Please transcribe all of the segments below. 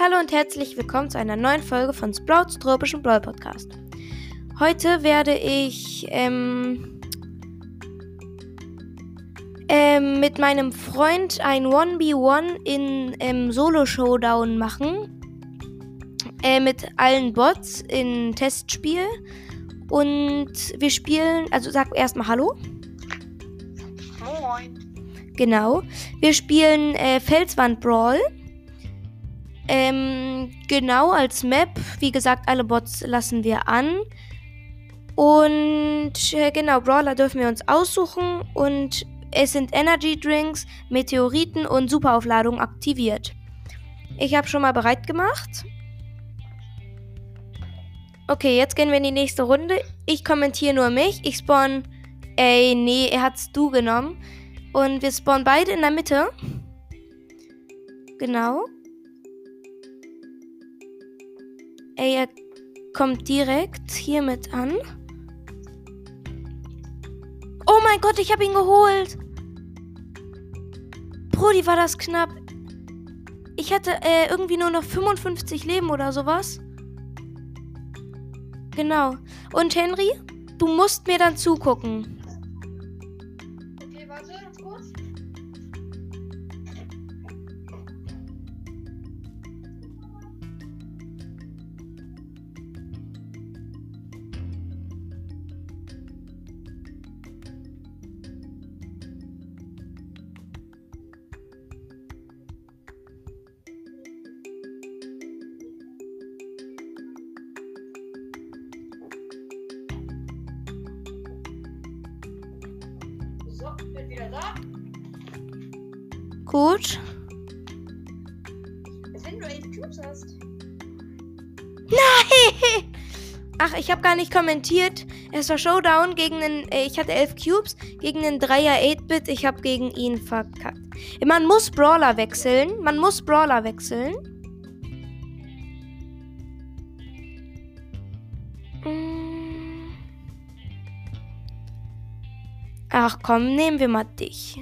Hallo und herzlich willkommen zu einer neuen Folge von Sprouts Tropischen Brawl Podcast. Heute werde ich ähm, ähm, mit meinem Freund ein 1v1 in ähm, Solo-Showdown machen. Äh, mit allen Bots in Testspiel. Und wir spielen, also sag erstmal Hallo. Moin. Genau. Wir spielen äh, Felswand Brawl. Ähm, genau als Map. Wie gesagt, alle Bots lassen wir an. Und äh, genau, Brawler dürfen wir uns aussuchen. Und es sind Energy Drinks, Meteoriten und Superaufladungen aktiviert. Ich habe schon mal bereit gemacht. Okay, jetzt gehen wir in die nächste Runde. Ich kommentiere nur mich. Ich spawn. Ey, nee, er hat's du genommen. Und wir spawnen beide in der Mitte. Genau. Ey, er kommt direkt hier mit an. Oh mein Gott, ich habe ihn geholt. Brody, war das knapp. Ich hatte äh, irgendwie nur noch 55 Leben oder sowas. Genau. Und Henry, du musst mir dann zugucken. Gut. Wenn du 11 Cubes hast. Ach, ich habe gar nicht kommentiert. Es war Showdown gegen einen. Äh, ich hatte 11 Cubes gegen einen 3er 8-Bit. Ich habe gegen ihn verkackt. Man muss Brawler wechseln. Man muss Brawler wechseln. Mm. Ach komm, nehmen wir mal dich.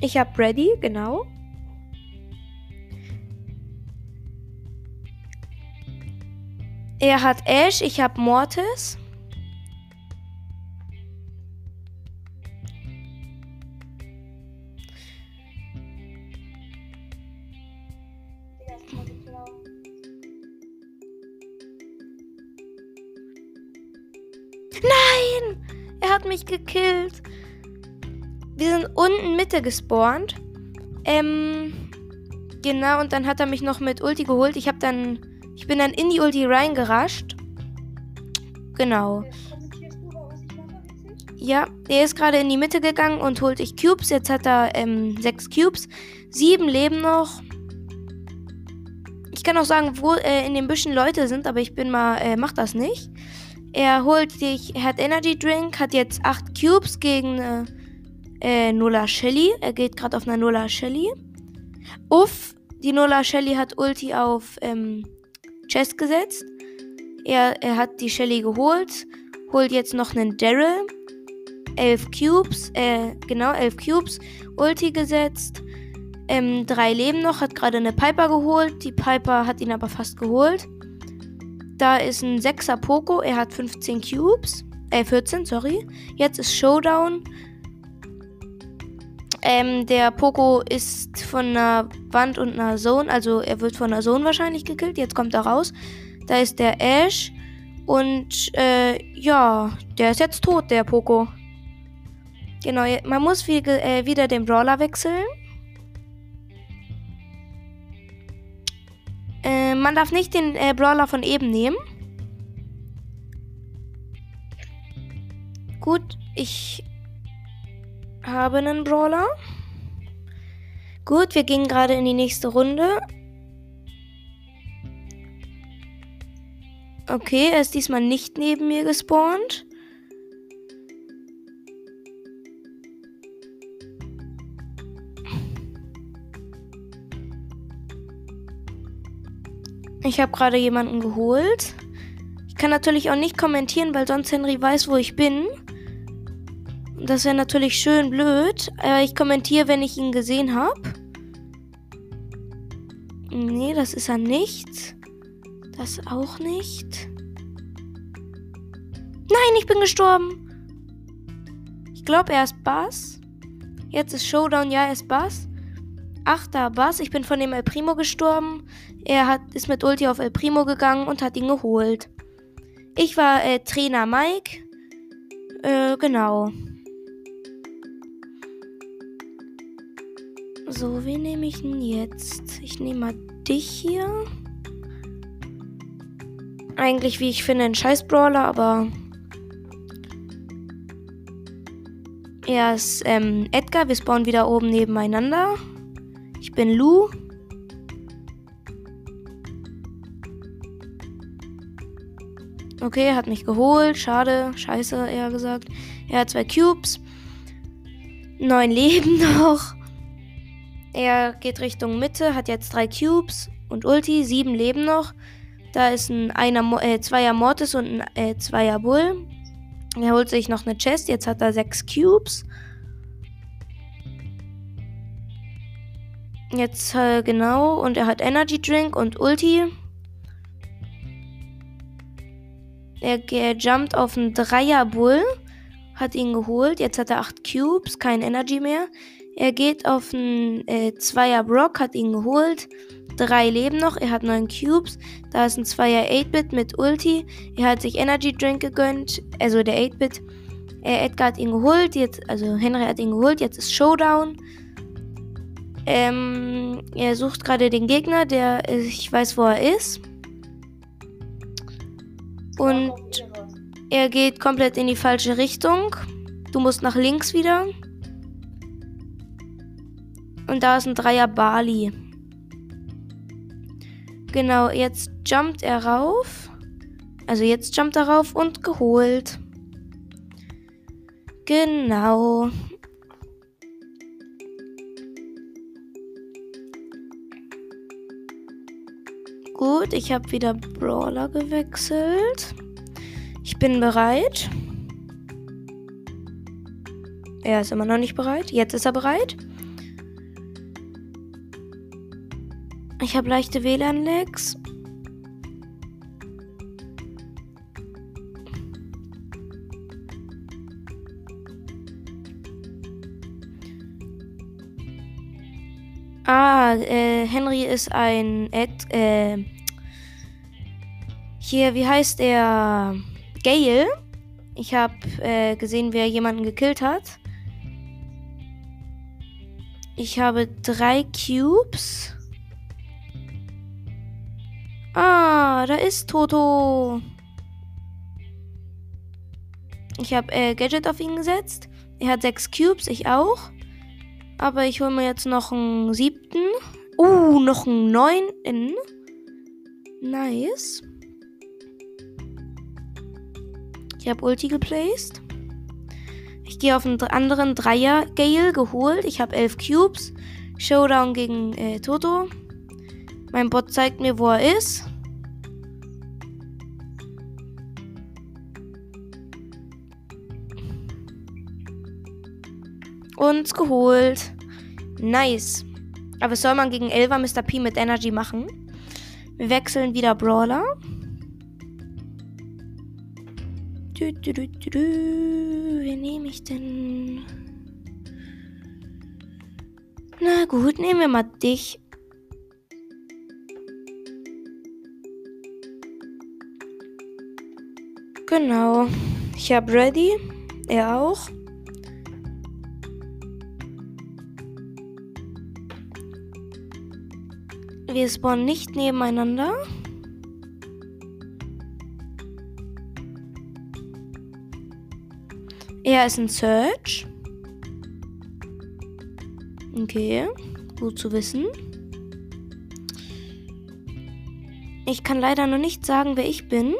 Ich hab Ready, genau. Er hat Ash, ich hab Mortis. Nein! Er hat mich gekillt. Wir sind unten Mitte gespawnt. Ähm, genau, und dann hat er mich noch mit Ulti geholt. Ich hab dann, ich bin dann in die Ulti reingerascht. Genau. Ich? Ja, er ist gerade in die Mitte gegangen und holt sich Cubes. Jetzt hat er ähm, sechs Cubes. Sieben leben noch. Ich kann auch sagen, wo äh, in den Büschen Leute sind, aber ich bin mal, äh, mach das nicht. Er holt sich, er hat Energy Drink, hat jetzt acht Cubes gegen äh, Nola Shelly. Er geht gerade auf einer Nola Shelly. Uff, die Nola Shelly hat Ulti auf ähm, Chest gesetzt. Er, er hat die Shelly geholt, holt jetzt noch einen Daryl. 11 Cubes, äh, genau, 11 Cubes, Ulti gesetzt. Ähm, drei Leben noch, hat gerade eine Piper geholt. Die Piper hat ihn aber fast geholt. Da ist ein 6er Poco, er hat 15 Cubes. Äh, 14, sorry. Jetzt ist Showdown. Ähm, der Poco ist von einer Wand und einer Zone, also er wird von einer Zone wahrscheinlich gekillt. Jetzt kommt er raus. Da ist der Ash. Und, äh, ja, der ist jetzt tot, der Poco. Genau, man muss wie, äh, wieder den Brawler wechseln. Äh, man darf nicht den äh, Brawler von eben nehmen. Gut, ich habe einen Brawler. Gut, wir gehen gerade in die nächste Runde. Okay, er ist diesmal nicht neben mir gespawnt. Ich habe gerade jemanden geholt. Ich kann natürlich auch nicht kommentieren, weil sonst Henry weiß, wo ich bin. Das wäre natürlich schön blöd. Aber ich kommentiere, wenn ich ihn gesehen habe. Nee, das ist er nicht. Das auch nicht. Nein, ich bin gestorben. Ich glaube, er ist Bass. Jetzt ist Showdown, ja, er ist Bass. Achter Bass, ich bin von dem El Primo gestorben. Er hat, ist mit Ulti auf El Primo gegangen und hat ihn geholt. Ich war äh, Trainer Mike. Äh, genau. So, wen nehme ich denn jetzt? Ich nehme mal dich hier. Eigentlich, wie ich finde, ein scheiß Brawler, aber. Er ist ähm, Edgar. Wir spawnen wieder oben nebeneinander. Ich bin Lou. Okay, er hat mich geholt. Schade. Scheiße, eher gesagt. Er hat zwei Cubes. Neun Leben noch. Er geht Richtung Mitte, hat jetzt drei Cubes und Ulti, sieben Leben noch. Da ist ein einer, äh, Zweier Mortis und ein äh, Zweier Bull. Er holt sich noch eine Chest, jetzt hat er sechs Cubes. Jetzt äh, genau, und er hat Energy Drink und Ulti. Er, er jumpt auf einen Dreier Bull, hat ihn geholt. Jetzt hat er acht Cubes, kein Energy mehr. Er geht auf einen äh, Zweier Brock, hat ihn geholt. Drei leben noch, er hat neun Cubes. Da ist ein Zweier 8-Bit mit Ulti. Er hat sich Energy Drink gegönnt, also der 8-Bit. Äh, Edgar hat ihn geholt, jetzt, also Henry hat ihn geholt, jetzt ist Showdown. Ähm, er sucht gerade den Gegner, der, ich weiß, wo er ist. Und er geht komplett in die falsche Richtung. Du musst nach links wieder. Und da ist ein Dreier Bali. Genau, jetzt jumpt er rauf. Also jetzt jumpt er rauf und geholt. Genau. Gut, ich habe wieder Brawler gewechselt. Ich bin bereit. Er ist immer noch nicht bereit. Jetzt ist er bereit. Ich habe leichte WLAN-Lags. Ah, äh, Henry ist ein Ed, äh, hier, wie heißt er? Gale. Ich habe äh, gesehen, wer jemanden gekillt hat. Ich habe drei Cubes. Ah, da ist Toto. Ich habe äh, Gadget auf ihn gesetzt. Er hat sechs Cubes, ich auch. Aber ich hole mir jetzt noch einen siebten. Uh, noch einen neunten. Nice. Ich habe Ulti geplaced. Ich gehe auf einen anderen Dreier Gale geholt. Ich habe elf Cubes. Showdown gegen äh, Toto. Mein Bot zeigt mir, wo er ist. Uns geholt. Nice. Aber was soll man gegen Elva Mr. P mit Energy machen? Wir wechseln wieder Brawler. Du, du, du, du, du. Wen nehme ich denn? Na gut, nehmen wir mal dich. Genau. Ich habe ready. Er auch. Wir spawnen nicht nebeneinander. Er ist ein Search. Okay, gut zu wissen. Ich kann leider noch nicht sagen, wer ich bin.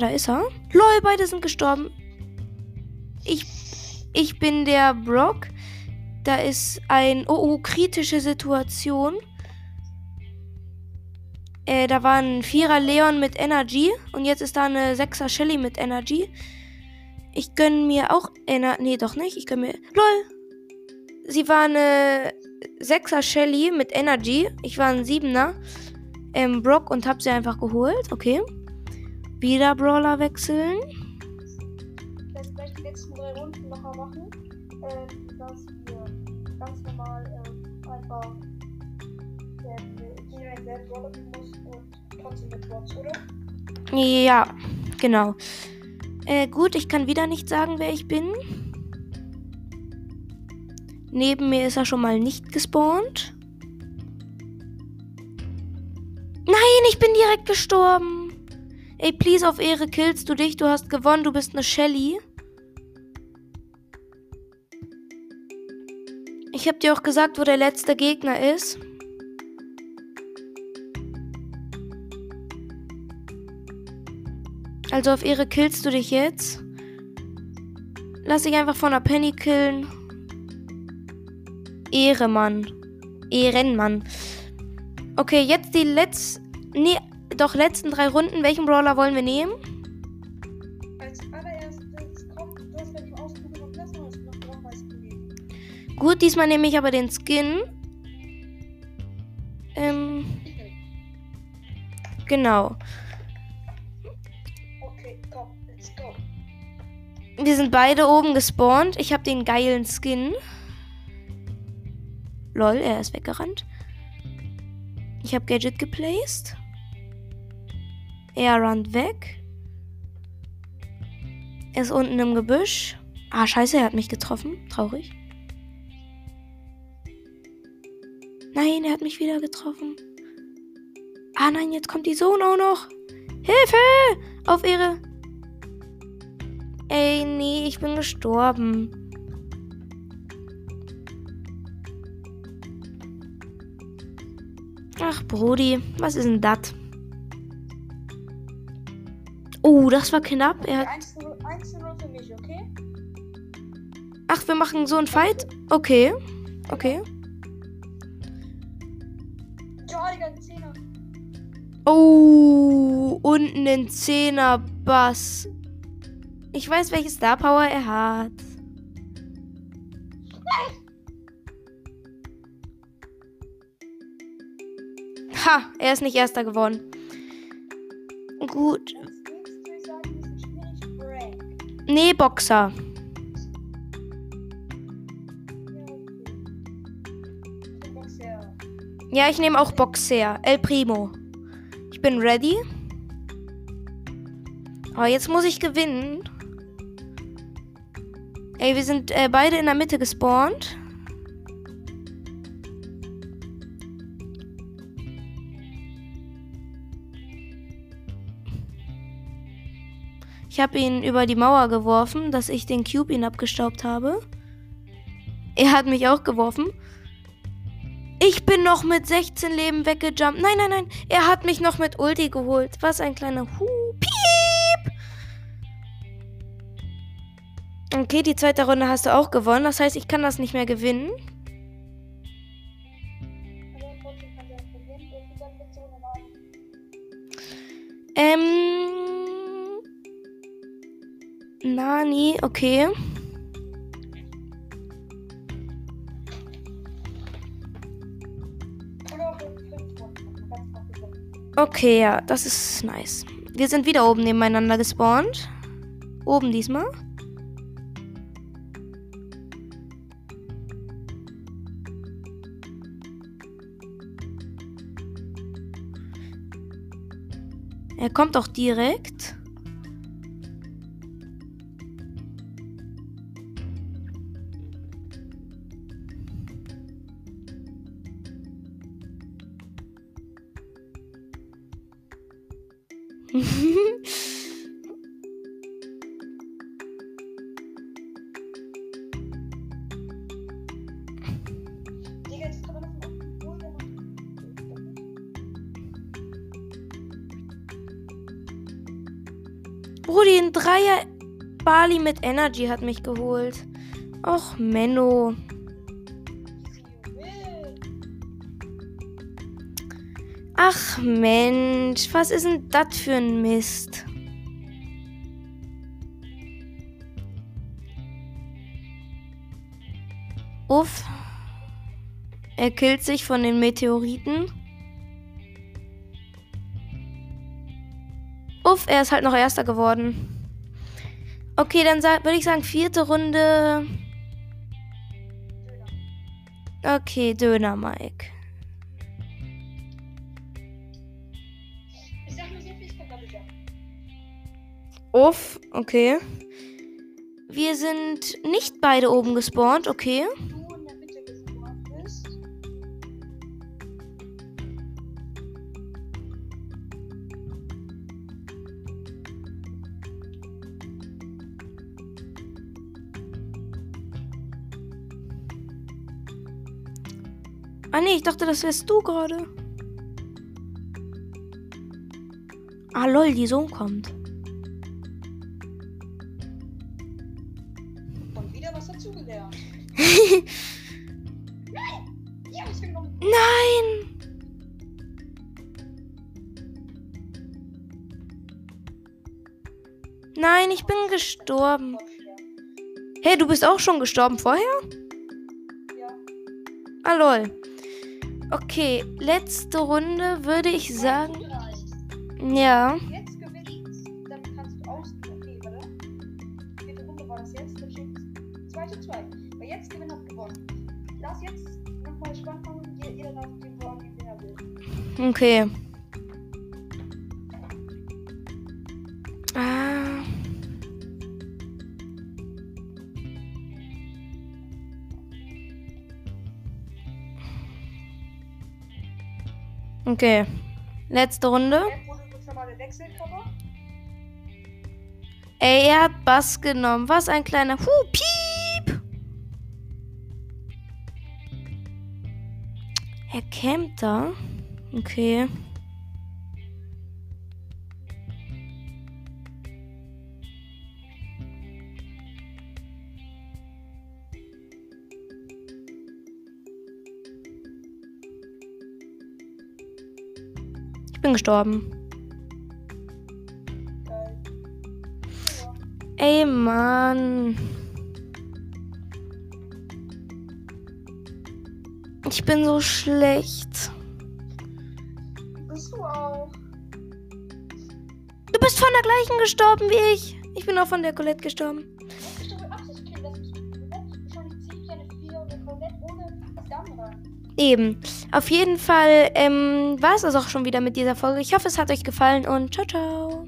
Da ist er. Lol, beide sind gestorben. Ich, ich bin der Brock. Da ist ein... Oh, oh, kritische Situation. Äh, da war ein Vierer Leon mit Energy und jetzt ist da eine Sechser Shelly mit Energy. Ich gönne mir auch Ener... Nee, doch nicht. Ich gönne mir... LOL! Sie war eine Sechser Shelly mit Energy. Ich war ein Siebener ähm, Brock und hab sie einfach geholt. Okay. Wieder Brawler wechseln. Vielleicht gleich die letzten drei Runden nochmal machen. Ähm, dass wir ganz normal ähm, einfach jeder einen selben Brawler muss und trotzdem mit Bots, oder? Ja, genau. Äh, gut, ich kann wieder nicht sagen, wer ich bin. Neben mir ist er schon mal nicht gespawnt. Nein, ich bin direkt gestorben. Ey, please, auf Ehre killst du dich. Du hast gewonnen. Du bist eine Shelly. Ich hab dir auch gesagt, wo der letzte Gegner ist. Also auf Ehre killst du dich jetzt. Lass dich einfach von der Penny killen. Ehre, Mann. Ehrenmann. Okay, jetzt die letzten. Nee, doch letzten drei Runden. Welchen Brawler wollen wir nehmen? Als allererstes kommt, du hast die Ausprobieren lassen, hast du noch gegeben. Gut, diesmal nehme ich aber den Skin. Ähm, genau. Okay, komm, let's go. Wir sind beide oben gespawnt. Ich habe den geilen Skin. Lol, er ist weggerannt. Ich habe Gadget geplaced. Er rannt weg. Er ist unten im Gebüsch. Ah, scheiße, er hat mich getroffen. Traurig. Nein, er hat mich wieder getroffen. Ah nein, jetzt kommt die Sohn auch noch. Hilfe! Auf Ehre. Ey, nee, ich bin gestorben. Ach, Brody, was ist denn das? Oh, das war knapp. Er hat 1 zu 0 für mich, okay? Ach, wir machen so einen Fight? Okay. Okay. Zehner. Oh, und einen 10er Bass. Ich weiß, welche Star Power er hat. Ha, er ist nicht erster geworden. Gut. Nee, Boxer. Ja. Ich nehme auch Boxer. El Primo. Ich bin ready. Oh, jetzt muss ich gewinnen. Ey, wir sind äh, beide in der Mitte gespawnt. Ich habe ihn über die Mauer geworfen, dass ich den Cube ihn abgestaubt habe. Er hat mich auch geworfen. Ich bin noch mit 16 Leben weggejumpt. Nein, nein, nein. Er hat mich noch mit Ulti geholt. Was ein kleiner Hu. Piep. Okay, die zweite Runde hast du auch gewonnen. Das heißt, ich kann das nicht mehr gewinnen. Gewinnen. Okay, ja, das ist nice. Wir sind wieder oben nebeneinander gespawnt. Oben diesmal. Er kommt auch direkt. Brudi, ein Dreier Bali mit Energy hat mich geholt. Och, Menno. Ach Mensch, was ist denn das für ein Mist? Uff. Er killt sich von den Meteoriten. Uff, er ist halt noch Erster geworden. Okay, dann würde ich sagen, vierte Runde. Okay, Döner, Mike. Ich sag nur so viel, ich kann sicher. Uff, okay. Wir sind nicht beide oben gespawnt, okay. Ah nee, ich dachte, das wärst du gerade. Ah lol, die Sohn kommt. Und wieder was dazugelernt. Ja, ich bin noch. Nein! Nein, ich bin gestorben. Hey, du bist auch schon gestorben vorher? Ja. Ah lol. Okay, letzte Runde würde ich sagen. Ja. Jetzt gewinnst, dann kannst du aus. Okay, warte. Vierte Runde war das jetzt. Dann steht 2 zu 2. Wer jetzt gewinnt, hat gewonnen. Lass jetzt nochmal spannend machen. Jeder, darf den Wagen, den er will. Okay. Okay. Letzte Runde. Ey, er hat Bass genommen. Was ein kleiner Huh, piep. Er campt da. Okay. Gestorben. Ey, Mann. Ich bin so schlecht. Bist du auch? Du bist von der gleichen gestorben wie ich. Ich bin auch von der Colette gestorben. Eben. Auf jeden Fall ähm, war es das auch schon wieder mit dieser Folge. Ich hoffe, es hat euch gefallen und ciao, ciao.